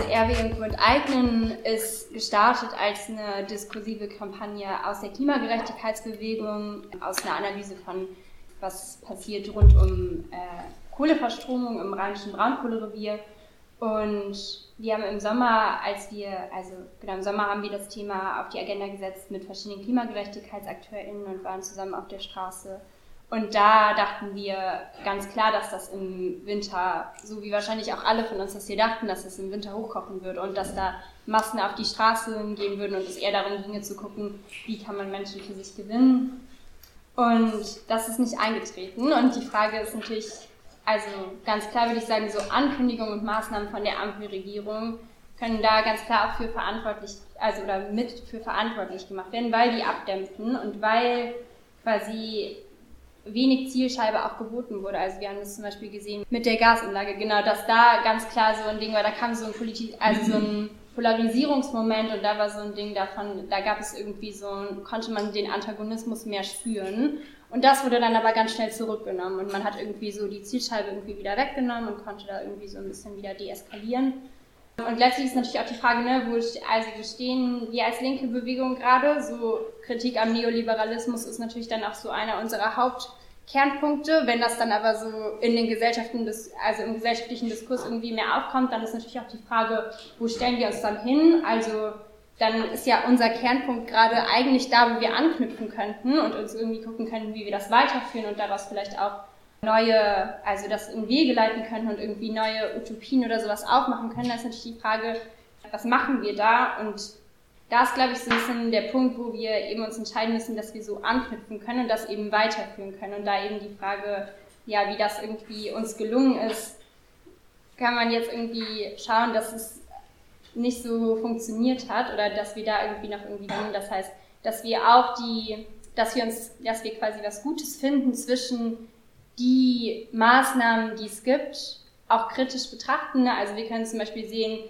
Also Erwägung und Eignen ist gestartet als eine diskursive Kampagne aus der Klimagerechtigkeitsbewegung, aus einer Analyse von, was passiert rund um äh, Kohleverstromung im rheinischen Braunkohlerevier. Und wir haben im Sommer, als wir, also genau im Sommer haben wir das Thema auf die Agenda gesetzt mit verschiedenen KlimagerechtigkeitsakteurInnen und waren zusammen auf der Straße und da dachten wir ganz klar, dass das im Winter, so wie wahrscheinlich auch alle von uns das hier dachten, dass es im Winter hochkochen wird und dass da Massen auf die Straße gehen würden und es eher darum ginge zu gucken, wie kann man Menschen für sich gewinnen. Und das ist nicht eingetreten. Und die Frage ist natürlich, also ganz klar würde ich sagen, so Ankündigungen und Maßnahmen von der Ampelregierung können da ganz klar auch für verantwortlich, also oder mit für verantwortlich gemacht werden, weil die abdämpfen und weil quasi wenig Zielscheibe auch geboten wurde. Also wir haben das zum Beispiel gesehen mit der Gasanlage, genau, dass da ganz klar so ein Ding war, da kam so ein Politik, also so ein Polarisierungsmoment und da war so ein Ding davon, da gab es irgendwie so, konnte man den Antagonismus mehr spüren. Und das wurde dann aber ganz schnell zurückgenommen und man hat irgendwie so die Zielscheibe irgendwie wieder weggenommen und konnte da irgendwie so ein bisschen wieder deeskalieren. Und letztlich ist natürlich auch die Frage, ne, wo, also wir stehen wir als linke Bewegung gerade, so Kritik am Neoliberalismus ist natürlich dann auch so einer unserer Hauptkernpunkte. Wenn das dann aber so in den Gesellschaften, des, also im gesellschaftlichen Diskurs irgendwie mehr aufkommt, dann ist natürlich auch die Frage, wo stellen wir uns dann hin? Also dann ist ja unser Kernpunkt gerade eigentlich da, wo wir anknüpfen könnten und uns irgendwie gucken können, wie wir das weiterführen und daraus vielleicht auch neue, also das in Wege leiten können und irgendwie neue Utopien oder sowas aufmachen können, da ist natürlich die Frage, was machen wir da? Und da ist, glaube ich, so ein bisschen der Punkt, wo wir eben uns entscheiden müssen, dass wir so anknüpfen können und das eben weiterführen können. Und da eben die Frage, ja, wie das irgendwie uns gelungen ist, kann man jetzt irgendwie schauen, dass es nicht so funktioniert hat oder dass wir da irgendwie noch irgendwie, das heißt, dass wir auch die, dass wir uns, dass wir quasi was Gutes finden zwischen die Maßnahmen, die es gibt, auch kritisch betrachten. Also wir können zum Beispiel sehen,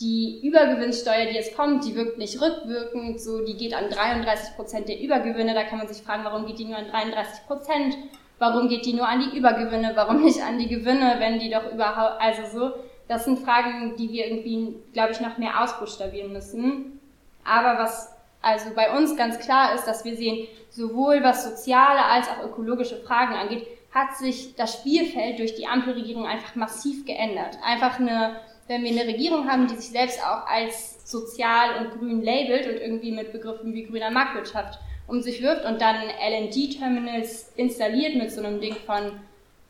die Übergewinnsteuer, die jetzt kommt, die wirkt nicht rückwirkend, so die geht an 33 Prozent der Übergewinne. Da kann man sich fragen, warum geht die nur an 33 Prozent? Warum geht die nur an die Übergewinne? Warum nicht an die Gewinne, wenn die doch überhaupt, also so. Das sind Fragen, die wir irgendwie, glaube ich, noch mehr ausbuchstabieren müssen. Aber was also bei uns ganz klar ist, dass wir sehen, sowohl was soziale als auch ökologische Fragen angeht, hat sich das Spielfeld durch die Ampelregierung einfach massiv geändert. Einfach eine, wenn wir eine Regierung haben, die sich selbst auch als sozial und grün labelt und irgendwie mit Begriffen wie grüner Marktwirtschaft um sich wirft und dann LNG-Terminals installiert mit so einem Ding von,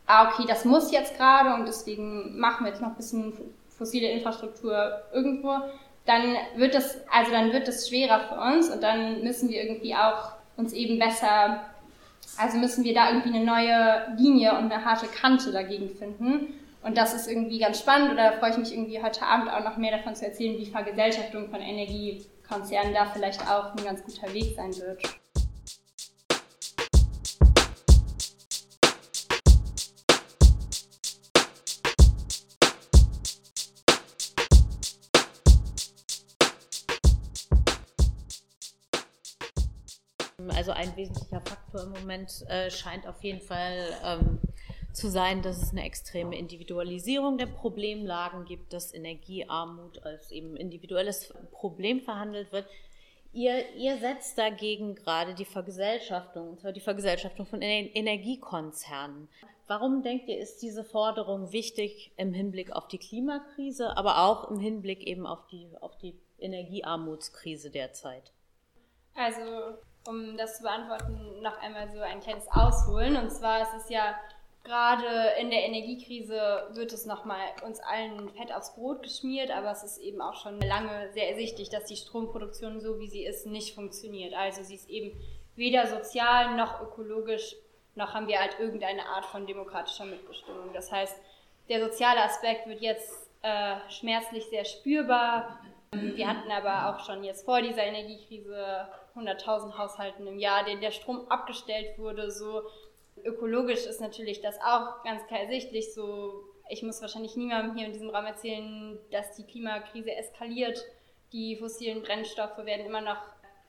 ah, okay, das muss jetzt gerade und deswegen machen wir jetzt noch ein bisschen fossile Infrastruktur irgendwo, dann wird das, also dann wird das schwerer für uns und dann müssen wir irgendwie auch uns eben besser also müssen wir da irgendwie eine neue Linie und eine harte Kante dagegen finden. Und das ist irgendwie ganz spannend oder freue ich mich irgendwie heute Abend auch noch mehr davon zu erzählen, wie Vergesellschaftung von Energiekonzernen da vielleicht auch ein ganz guter Weg sein wird. Also ein wesentlicher Faktor im Moment äh, scheint auf jeden Fall ähm, zu sein, dass es eine extreme Individualisierung der Problemlagen gibt, dass Energiearmut als eben individuelles Problem verhandelt wird. Ihr, ihr setzt dagegen gerade die Vergesellschaftung, und zwar die Vergesellschaftung von Energiekonzernen. Warum denkt ihr, ist diese Forderung wichtig im Hinblick auf die Klimakrise, aber auch im Hinblick eben auf die, auf die Energiearmutskrise derzeit? Also um das zu beantworten, noch einmal so ein kleines Ausholen. Und zwar ist es ja gerade in der Energiekrise wird es nochmal uns allen Fett aufs Brot geschmiert, aber es ist eben auch schon lange sehr ersichtlich, dass die Stromproduktion so wie sie ist nicht funktioniert. Also sie ist eben weder sozial noch ökologisch, noch haben wir halt irgendeine Art von demokratischer Mitbestimmung. Das heißt, der soziale Aspekt wird jetzt äh, schmerzlich sehr spürbar. Wir hatten aber auch schon jetzt vor dieser Energiekrise 100.000 Haushalten im Jahr, denen der Strom abgestellt wurde. So ökologisch ist natürlich das auch ganz klar ersichtlich. So, ich muss wahrscheinlich niemandem hier in diesem Raum erzählen, dass die Klimakrise eskaliert. Die fossilen Brennstoffe werden immer noch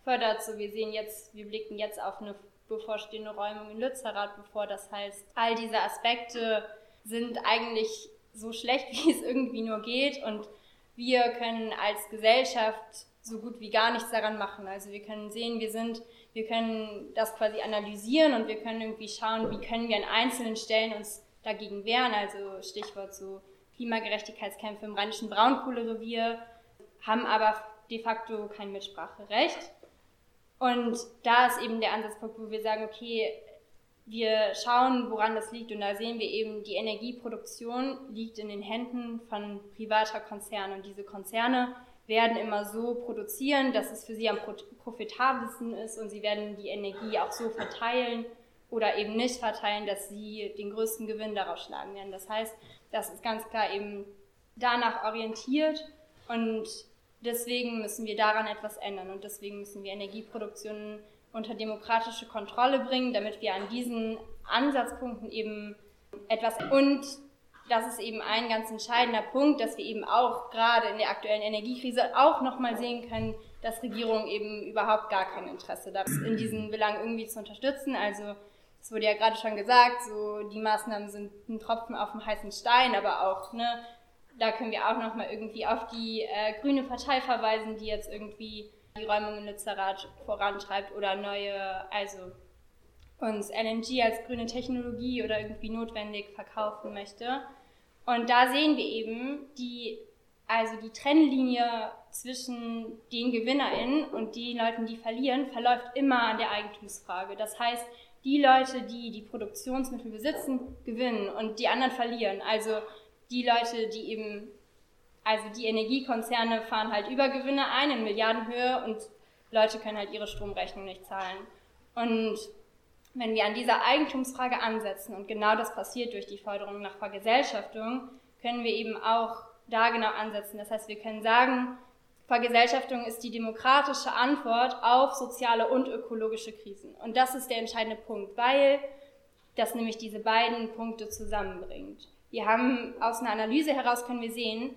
fördert. So, wir sehen jetzt, wir blicken jetzt auf eine bevorstehende Räumung in Lützerath bevor. Das heißt, all diese Aspekte sind eigentlich so schlecht, wie es irgendwie nur geht und wir können als Gesellschaft so gut wie gar nichts daran machen. Also wir können sehen, wir sind, wir können das quasi analysieren und wir können irgendwie schauen, wie können wir an einzelnen Stellen uns dagegen wehren. Also Stichwort so Klimagerechtigkeitskämpfe im rheinischen Braunkohlerevier, haben aber de facto kein Mitspracherecht. Und da ist eben der Ansatzpunkt, wo wir sagen, okay, wir schauen, woran das liegt. Und da sehen wir eben, die Energieproduktion liegt in den Händen von privater Konzerne. Und diese Konzerne werden immer so produzieren, dass es für sie am profitabelsten ist. Und sie werden die Energie auch so verteilen oder eben nicht verteilen, dass sie den größten Gewinn daraus schlagen werden. Das heißt, das ist ganz klar eben danach orientiert. Und deswegen müssen wir daran etwas ändern. Und deswegen müssen wir Energieproduktionen unter demokratische Kontrolle bringen, damit wir an diesen Ansatzpunkten eben etwas und das ist eben ein ganz entscheidender Punkt, dass wir eben auch gerade in der aktuellen Energiekrise auch nochmal sehen können, dass Regierungen eben überhaupt gar kein Interesse daran in diesen Belangen irgendwie zu unterstützen. Also es wurde ja gerade schon gesagt, so die Maßnahmen sind ein Tropfen auf dem heißen Stein, aber auch ne, da können wir auch nochmal irgendwie auf die äh, grüne Partei verweisen, die jetzt irgendwie die Räumung in Lützerath vorantreibt oder neue, also uns LNG als grüne Technologie oder irgendwie notwendig verkaufen möchte. Und da sehen wir eben die, also die Trennlinie zwischen den GewinnerInnen und den Leuten, die verlieren, verläuft immer an der Eigentumsfrage. Das heißt, die Leute, die die Produktionsmittel besitzen, gewinnen und die anderen verlieren. Also die Leute, die eben also die Energiekonzerne fahren halt Übergewinne ein in Milliardenhöhe und Leute können halt ihre Stromrechnung nicht zahlen. Und wenn wir an dieser Eigentumsfrage ansetzen und genau das passiert durch die Forderung nach Vergesellschaftung, können wir eben auch da genau ansetzen. Das heißt, wir können sagen, Vergesellschaftung ist die demokratische Antwort auf soziale und ökologische Krisen. Und das ist der entscheidende Punkt, weil das nämlich diese beiden Punkte zusammenbringt. Wir haben aus einer Analyse heraus können wir sehen,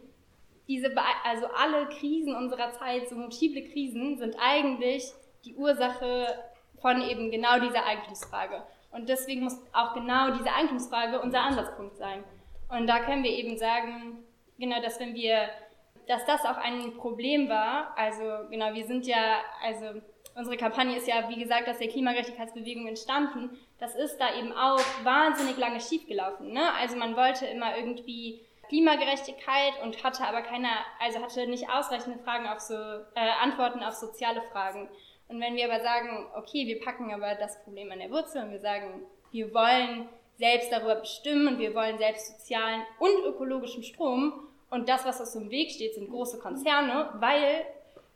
diese, also alle Krisen unserer Zeit, so multiple Krisen, sind eigentlich die Ursache von eben genau dieser Eigentumsfrage. Und deswegen muss auch genau diese Eigentumsfrage unser Ansatzpunkt sein. Und da können wir eben sagen, genau, dass wenn wir, dass das auch ein Problem war, also genau, wir sind ja, also unsere Kampagne ist ja, wie gesagt, aus der Klimagerechtigkeitsbewegung entstanden. Das ist da eben auch wahnsinnig lange schiefgelaufen. Ne? Also man wollte immer irgendwie Klimagerechtigkeit und hatte aber keine, also hatte nicht ausreichende Fragen auf so, äh, Antworten auf soziale Fragen. Und wenn wir aber sagen, okay, wir packen aber das Problem an der Wurzel und wir sagen, wir wollen selbst darüber bestimmen und wir wollen selbst sozialen und ökologischen Strom und das, was uns im Weg steht, sind große Konzerne, weil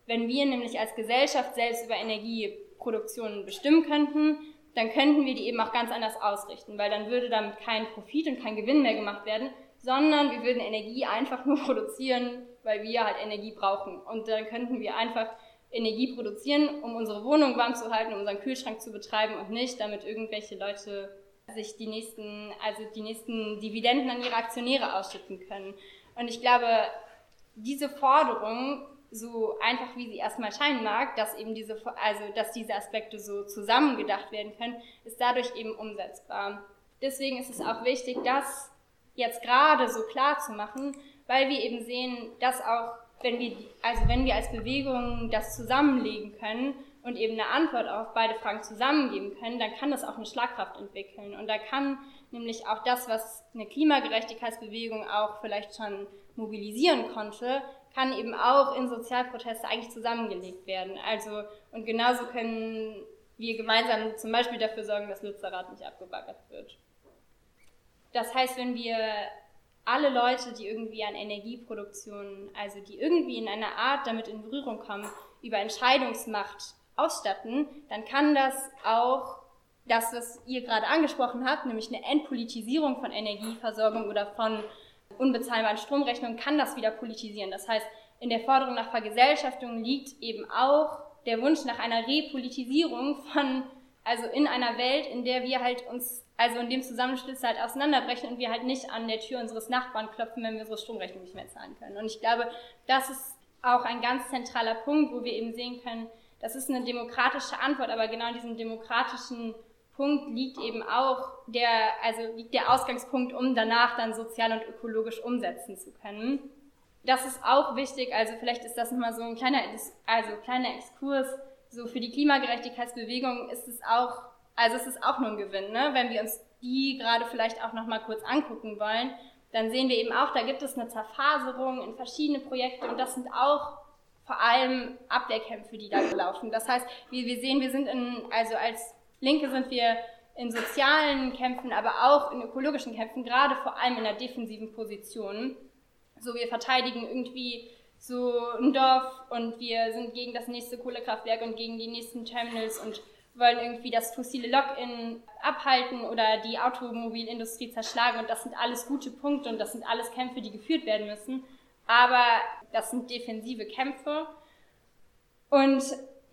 wenn wir nämlich als Gesellschaft selbst über Energieproduktion bestimmen könnten, dann könnten wir die eben auch ganz anders ausrichten, weil dann würde damit kein Profit und kein Gewinn mehr gemacht werden, sondern wir würden Energie einfach nur produzieren, weil wir halt Energie brauchen. Und dann könnten wir einfach Energie produzieren, um unsere Wohnung warm zu halten, um unseren Kühlschrank zu betreiben und nicht, damit irgendwelche Leute sich die nächsten, also die nächsten Dividenden an ihre Aktionäre ausschütten können. Und ich glaube, diese Forderung, so einfach wie sie erstmal scheinen mag, dass eben diese, also dass diese Aspekte so zusammengedacht werden können, ist dadurch eben umsetzbar. Deswegen ist es auch wichtig, dass jetzt gerade so klar zu machen, weil wir eben sehen, dass auch, wenn wir, also wenn wir als Bewegung das zusammenlegen können und eben eine Antwort auf beide Fragen zusammengeben können, dann kann das auch eine Schlagkraft entwickeln. Und da kann nämlich auch das, was eine Klimagerechtigkeitsbewegung auch vielleicht schon mobilisieren konnte, kann eben auch in Sozialproteste eigentlich zusammengelegt werden. Also, und genauso können wir gemeinsam zum Beispiel dafür sorgen, dass Lützerath nicht abgebaggert wird. Das heißt, wenn wir alle Leute, die irgendwie an Energieproduktion, also die irgendwie in einer Art damit in Berührung kommen, über Entscheidungsmacht ausstatten, dann kann das auch das, was ihr gerade angesprochen habt, nämlich eine Entpolitisierung von Energieversorgung oder von unbezahlbaren Stromrechnungen, kann das wieder politisieren. Das heißt, in der Forderung nach Vergesellschaftung liegt eben auch der Wunsch nach einer Repolitisierung von, also in einer Welt, in der wir halt uns also in dem Zusammenschluss halt auseinanderbrechen und wir halt nicht an der Tür unseres Nachbarn klopfen, wenn wir unsere Stromrechnung nicht mehr zahlen können. Und ich glaube, das ist auch ein ganz zentraler Punkt, wo wir eben sehen können, das ist eine demokratische Antwort, aber genau in diesem demokratischen Punkt liegt eben auch der, also liegt der Ausgangspunkt, um danach dann sozial und ökologisch umsetzen zu können. das ist auch wichtig, also vielleicht ist das nochmal so ein kleiner, also kleiner Exkurs, so für die Klimagerechtigkeitsbewegung ist es auch, also es ist auch nur ein Gewinn, ne? wenn wir uns die gerade vielleicht auch nochmal kurz angucken wollen, dann sehen wir eben auch, da gibt es eine Zerfaserung in verschiedene Projekte und das sind auch vor allem Abwehrkämpfe, die da laufen. Das heißt, wir, wir sehen, wir sind in, also als Linke sind wir in sozialen Kämpfen, aber auch in ökologischen Kämpfen, gerade vor allem in der defensiven Position. So, wir verteidigen irgendwie so ein Dorf und wir sind gegen das nächste Kohlekraftwerk und gegen die nächsten Terminals und wollen irgendwie das fossile Lock-in abhalten oder die Automobilindustrie zerschlagen und das sind alles gute Punkte und das sind alles Kämpfe, die geführt werden müssen. Aber das sind defensive Kämpfe und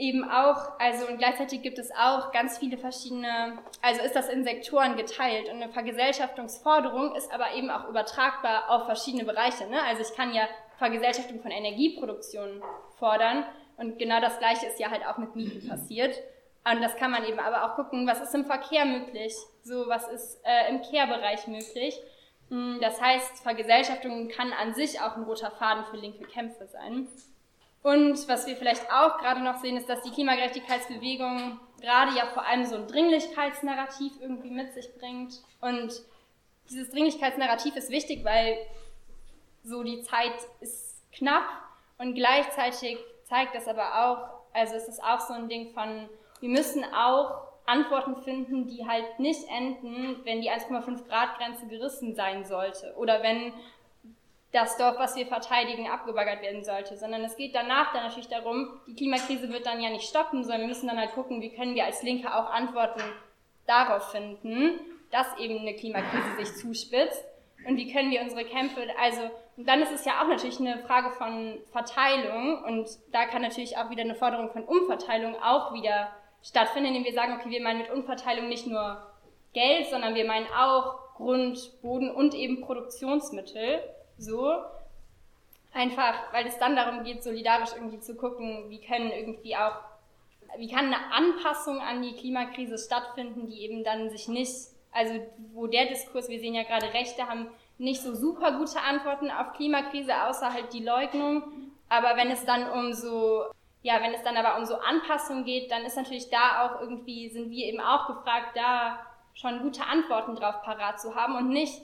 eben auch, also und gleichzeitig gibt es auch ganz viele verschiedene, also ist das in Sektoren geteilt und eine Vergesellschaftungsforderung ist aber eben auch übertragbar auf verschiedene Bereiche. Ne? Also ich kann ja Vergesellschaftung von Energieproduktion fordern und genau das Gleiche ist ja halt auch mit Mieten passiert. Und das kann man eben aber auch gucken, was ist im Verkehr möglich, so was ist äh, im Care-Bereich möglich. Hm, das heißt, Vergesellschaftung kann an sich auch ein roter Faden für linke Kämpfe sein. Und was wir vielleicht auch gerade noch sehen, ist, dass die Klimagerechtigkeitsbewegung gerade ja vor allem so ein Dringlichkeitsnarrativ irgendwie mit sich bringt. Und dieses Dringlichkeitsnarrativ ist wichtig, weil so die Zeit ist knapp und gleichzeitig zeigt das aber auch, also es ist auch so ein Ding von, wir müssen auch Antworten finden, die halt nicht enden, wenn die 1,5 Grad Grenze gerissen sein sollte oder wenn das Dorf, was wir verteidigen, abgebaggert werden sollte, sondern es geht danach dann natürlich darum, die Klimakrise wird dann ja nicht stoppen, sondern wir müssen dann halt gucken, wie können wir als Linke auch Antworten darauf finden, dass eben eine Klimakrise sich zuspitzt und wie können wir unsere Kämpfe, also, und dann ist es ja auch natürlich eine Frage von Verteilung und da kann natürlich auch wieder eine Forderung von Umverteilung auch wieder stattfinden, indem wir sagen, okay, wir meinen mit Umverteilung nicht nur Geld, sondern wir meinen auch Grund, Boden und eben Produktionsmittel so. Einfach, weil es dann darum geht, solidarisch irgendwie zu gucken, wie können irgendwie auch, wie kann eine Anpassung an die Klimakrise stattfinden, die eben dann sich nicht, also wo der Diskurs, wir sehen ja gerade Rechte haben nicht so super gute Antworten auf Klimakrise, außer halt die Leugnung. Aber wenn es dann um so, ja, wenn es dann aber um so Anpassung geht, dann ist natürlich da auch irgendwie, sind wir eben auch gefragt, da schon gute Antworten drauf parat zu haben und nicht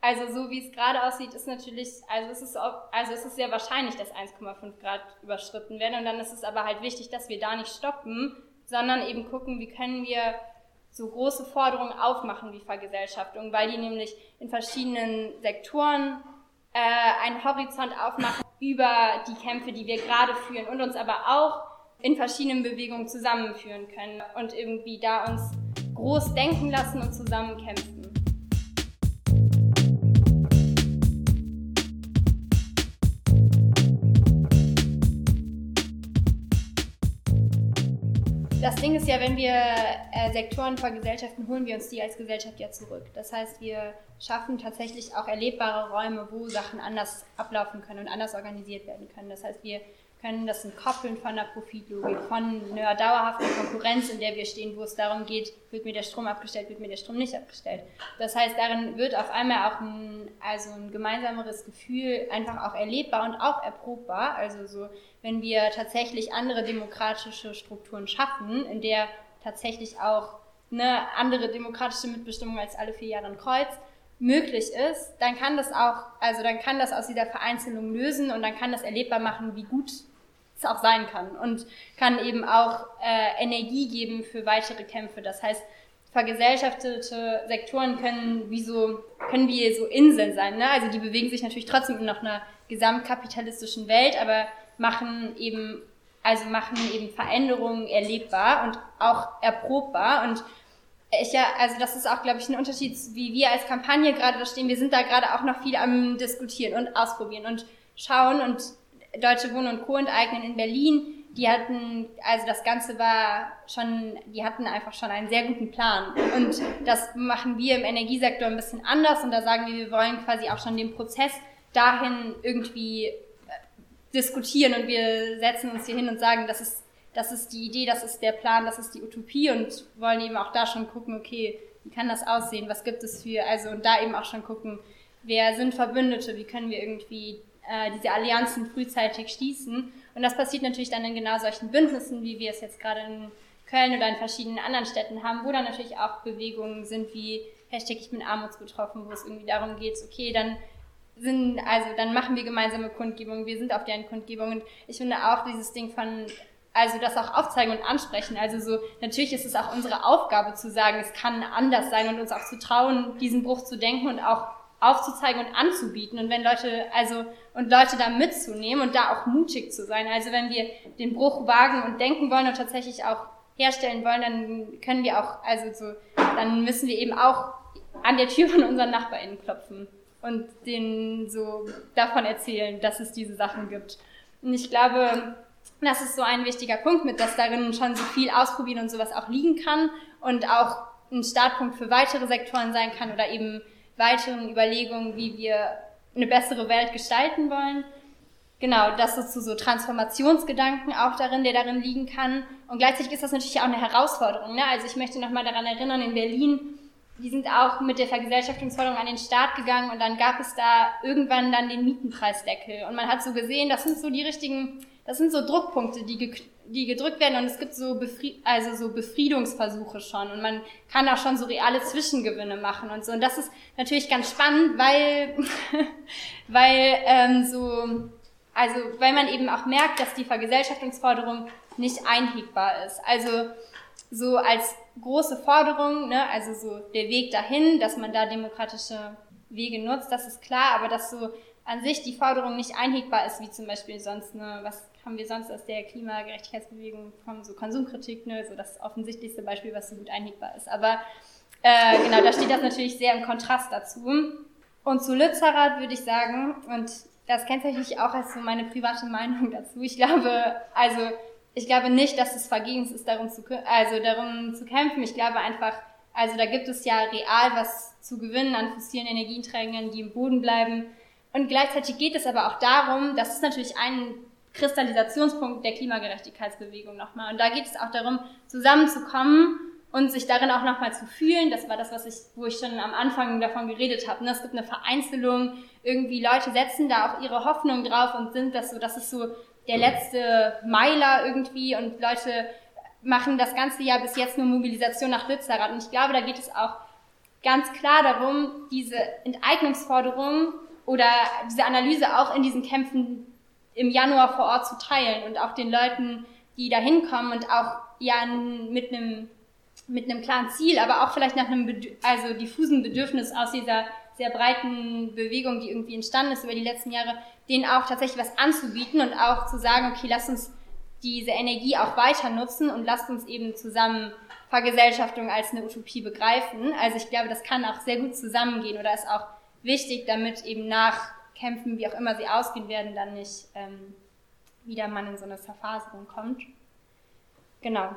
also so wie es gerade aussieht, ist natürlich, also es ist, also es ist sehr wahrscheinlich, dass 1,5 Grad überschritten werden. Und dann ist es aber halt wichtig, dass wir da nicht stoppen, sondern eben gucken, wie können wir so große Forderungen aufmachen wie Vergesellschaftung, weil die nämlich in verschiedenen Sektoren äh, einen Horizont aufmachen über die Kämpfe, die wir gerade führen und uns aber auch in verschiedenen Bewegungen zusammenführen können und irgendwie da uns groß denken lassen und zusammen das Ding ist ja, wenn wir äh, Sektoren vergesellschaften, holen wir uns die als Gesellschaft ja zurück. Das heißt, wir schaffen tatsächlich auch erlebbare Räume, wo Sachen anders ablaufen können und anders organisiert werden können. Das heißt, wir können das entkoppeln von der Profitlogik, von einer dauerhaften Konkurrenz, in der wir stehen, wo es darum geht, wird mir der Strom abgestellt, wird mir der Strom nicht abgestellt. Das heißt, darin wird auf einmal auch ein, also ein gemeinsameres Gefühl einfach auch erlebbar und auch erprobbar. Also so, wenn wir tatsächlich andere demokratische Strukturen schaffen, in der tatsächlich auch eine andere demokratische Mitbestimmung als alle vier Jahre ein Kreuz möglich ist, dann kann das auch, also dann kann das aus dieser Vereinzelung lösen und dann kann das erlebbar machen, wie gut es auch sein kann und kann eben auch äh, Energie geben für weitere Kämpfe. Das heißt, vergesellschaftete Sektoren können wie so, können wie so Inseln sein. Ne? Also die bewegen sich natürlich trotzdem in noch einer gesamtkapitalistischen Welt, aber machen eben, also machen eben Veränderungen erlebbar und auch erprobbar und ich ja, also das ist auch, glaube ich, ein Unterschied, wie wir als Kampagne gerade da stehen. Wir sind da gerade auch noch viel am Diskutieren und Ausprobieren und schauen und Deutsche Wohnen und Co. enteignen in Berlin. Die hatten, also das Ganze war schon, die hatten einfach schon einen sehr guten Plan. Und das machen wir im Energiesektor ein bisschen anders und da sagen wir, wir wollen quasi auch schon den Prozess dahin irgendwie äh, diskutieren und wir setzen uns hier hin und sagen, das ist das ist die Idee, das ist der Plan, das ist die Utopie und wollen eben auch da schon gucken, okay, wie kann das aussehen, was gibt es für, also und da eben auch schon gucken, wer sind Verbündete, wie können wir irgendwie äh, diese Allianzen frühzeitig schließen. Und das passiert natürlich dann in genau solchen Bündnissen, wie wir es jetzt gerade in Köln oder in verschiedenen anderen Städten haben, wo dann natürlich auch Bewegungen sind wie Hashtag Ich bin armutsbetroffen, wo es irgendwie darum geht, okay, dann sind, also dann machen wir gemeinsame Kundgebungen, wir sind auf deren Kundgebungen. Und ich finde auch dieses Ding von, also das auch aufzeigen und ansprechen. Also so, natürlich ist es auch unsere Aufgabe zu sagen, es kann anders sein und uns auch zu trauen, diesen Bruch zu denken und auch aufzuzeigen und anzubieten. Und wenn Leute, also, und Leute da mitzunehmen und da auch mutig zu sein. Also wenn wir den Bruch wagen und denken wollen und tatsächlich auch herstellen wollen, dann können wir auch, also so, dann müssen wir eben auch an der Tür von unseren NachbarInnen klopfen und denen so davon erzählen, dass es diese Sachen gibt. Und ich glaube, das ist so ein wichtiger Punkt, mit dass darin schon so viel ausprobieren und sowas auch liegen kann und auch ein Startpunkt für weitere Sektoren sein kann oder eben weiteren Überlegungen, wie wir eine bessere Welt gestalten wollen. Genau, das ist so, so Transformationsgedanken auch darin, der darin liegen kann. Und gleichzeitig ist das natürlich auch eine Herausforderung. Ne? Also ich möchte nochmal daran erinnern, in Berlin, die sind auch mit der Vergesellschaftungsforderung an den Start gegangen und dann gab es da irgendwann dann den Mietenpreisdeckel. Und man hat so gesehen, das sind so die richtigen, das sind so Druckpunkte, die, die gedrückt werden und es gibt so, Befried also so Befriedungsversuche schon und man kann auch schon so reale Zwischengewinne machen und so. Und das ist natürlich ganz spannend, weil, weil ähm, so also, weil man eben auch merkt, dass die Vergesellschaftungsforderung nicht einhegbar ist. Also, so als große Forderung, ne, also so der Weg dahin, dass man da demokratische Wege nutzt, das ist klar, aber dass so an sich die Forderung nicht einhegbar ist, wie zum Beispiel sonst, ne, was haben wir sonst aus der Klimagerechtigkeitsbewegung von so Konsumkritik, ne, so das offensichtlichste Beispiel, was so gut einhegbar ist. Aber äh, genau, da steht das natürlich sehr im Kontrast dazu. Und zu Lützerath würde ich sagen, und das kennzeichne ich auch als so meine private Meinung dazu. Ich glaube, also ich glaube nicht, dass es vergebens ist, darum zu, also darum zu kämpfen. Ich glaube einfach, also da gibt es ja real was zu gewinnen an fossilen Energieträgern, die im Boden bleiben. Und gleichzeitig geht es aber auch darum, das ist natürlich ein Kristallisationspunkt der Klimagerechtigkeitsbewegung nochmal. Und da geht es auch darum, zusammenzukommen und sich darin auch nochmal zu fühlen. Das war das, was ich, wo ich schon am Anfang davon geredet habe. Ne? Es gibt eine Vereinzelung, irgendwie Leute setzen da auch ihre Hoffnung drauf und sind das so, das ist so der letzte Meiler irgendwie und Leute machen das ganze Jahr bis jetzt nur Mobilisation nach Lützerath. Und ich glaube, da geht es auch ganz klar darum, diese Enteignungsforderung oder diese Analyse auch in diesen Kämpfen im Januar vor Ort zu teilen und auch den Leuten, die da hinkommen und auch ja mit einem mit einem klaren Ziel, aber auch vielleicht nach einem also diffusen Bedürfnis aus dieser sehr breiten Bewegung, die irgendwie entstanden ist über die letzten Jahre, denen auch tatsächlich was anzubieten und auch zu sagen, okay, lasst uns diese Energie auch weiter nutzen und lasst uns eben zusammen Vergesellschaftung als eine Utopie begreifen. Also ich glaube, das kann auch sehr gut zusammengehen oder ist auch wichtig, damit eben nach Kämpfen, wie auch immer sie ausgehen werden, dann nicht ähm, wieder man in so eine Zerfaserung kommt. Genau.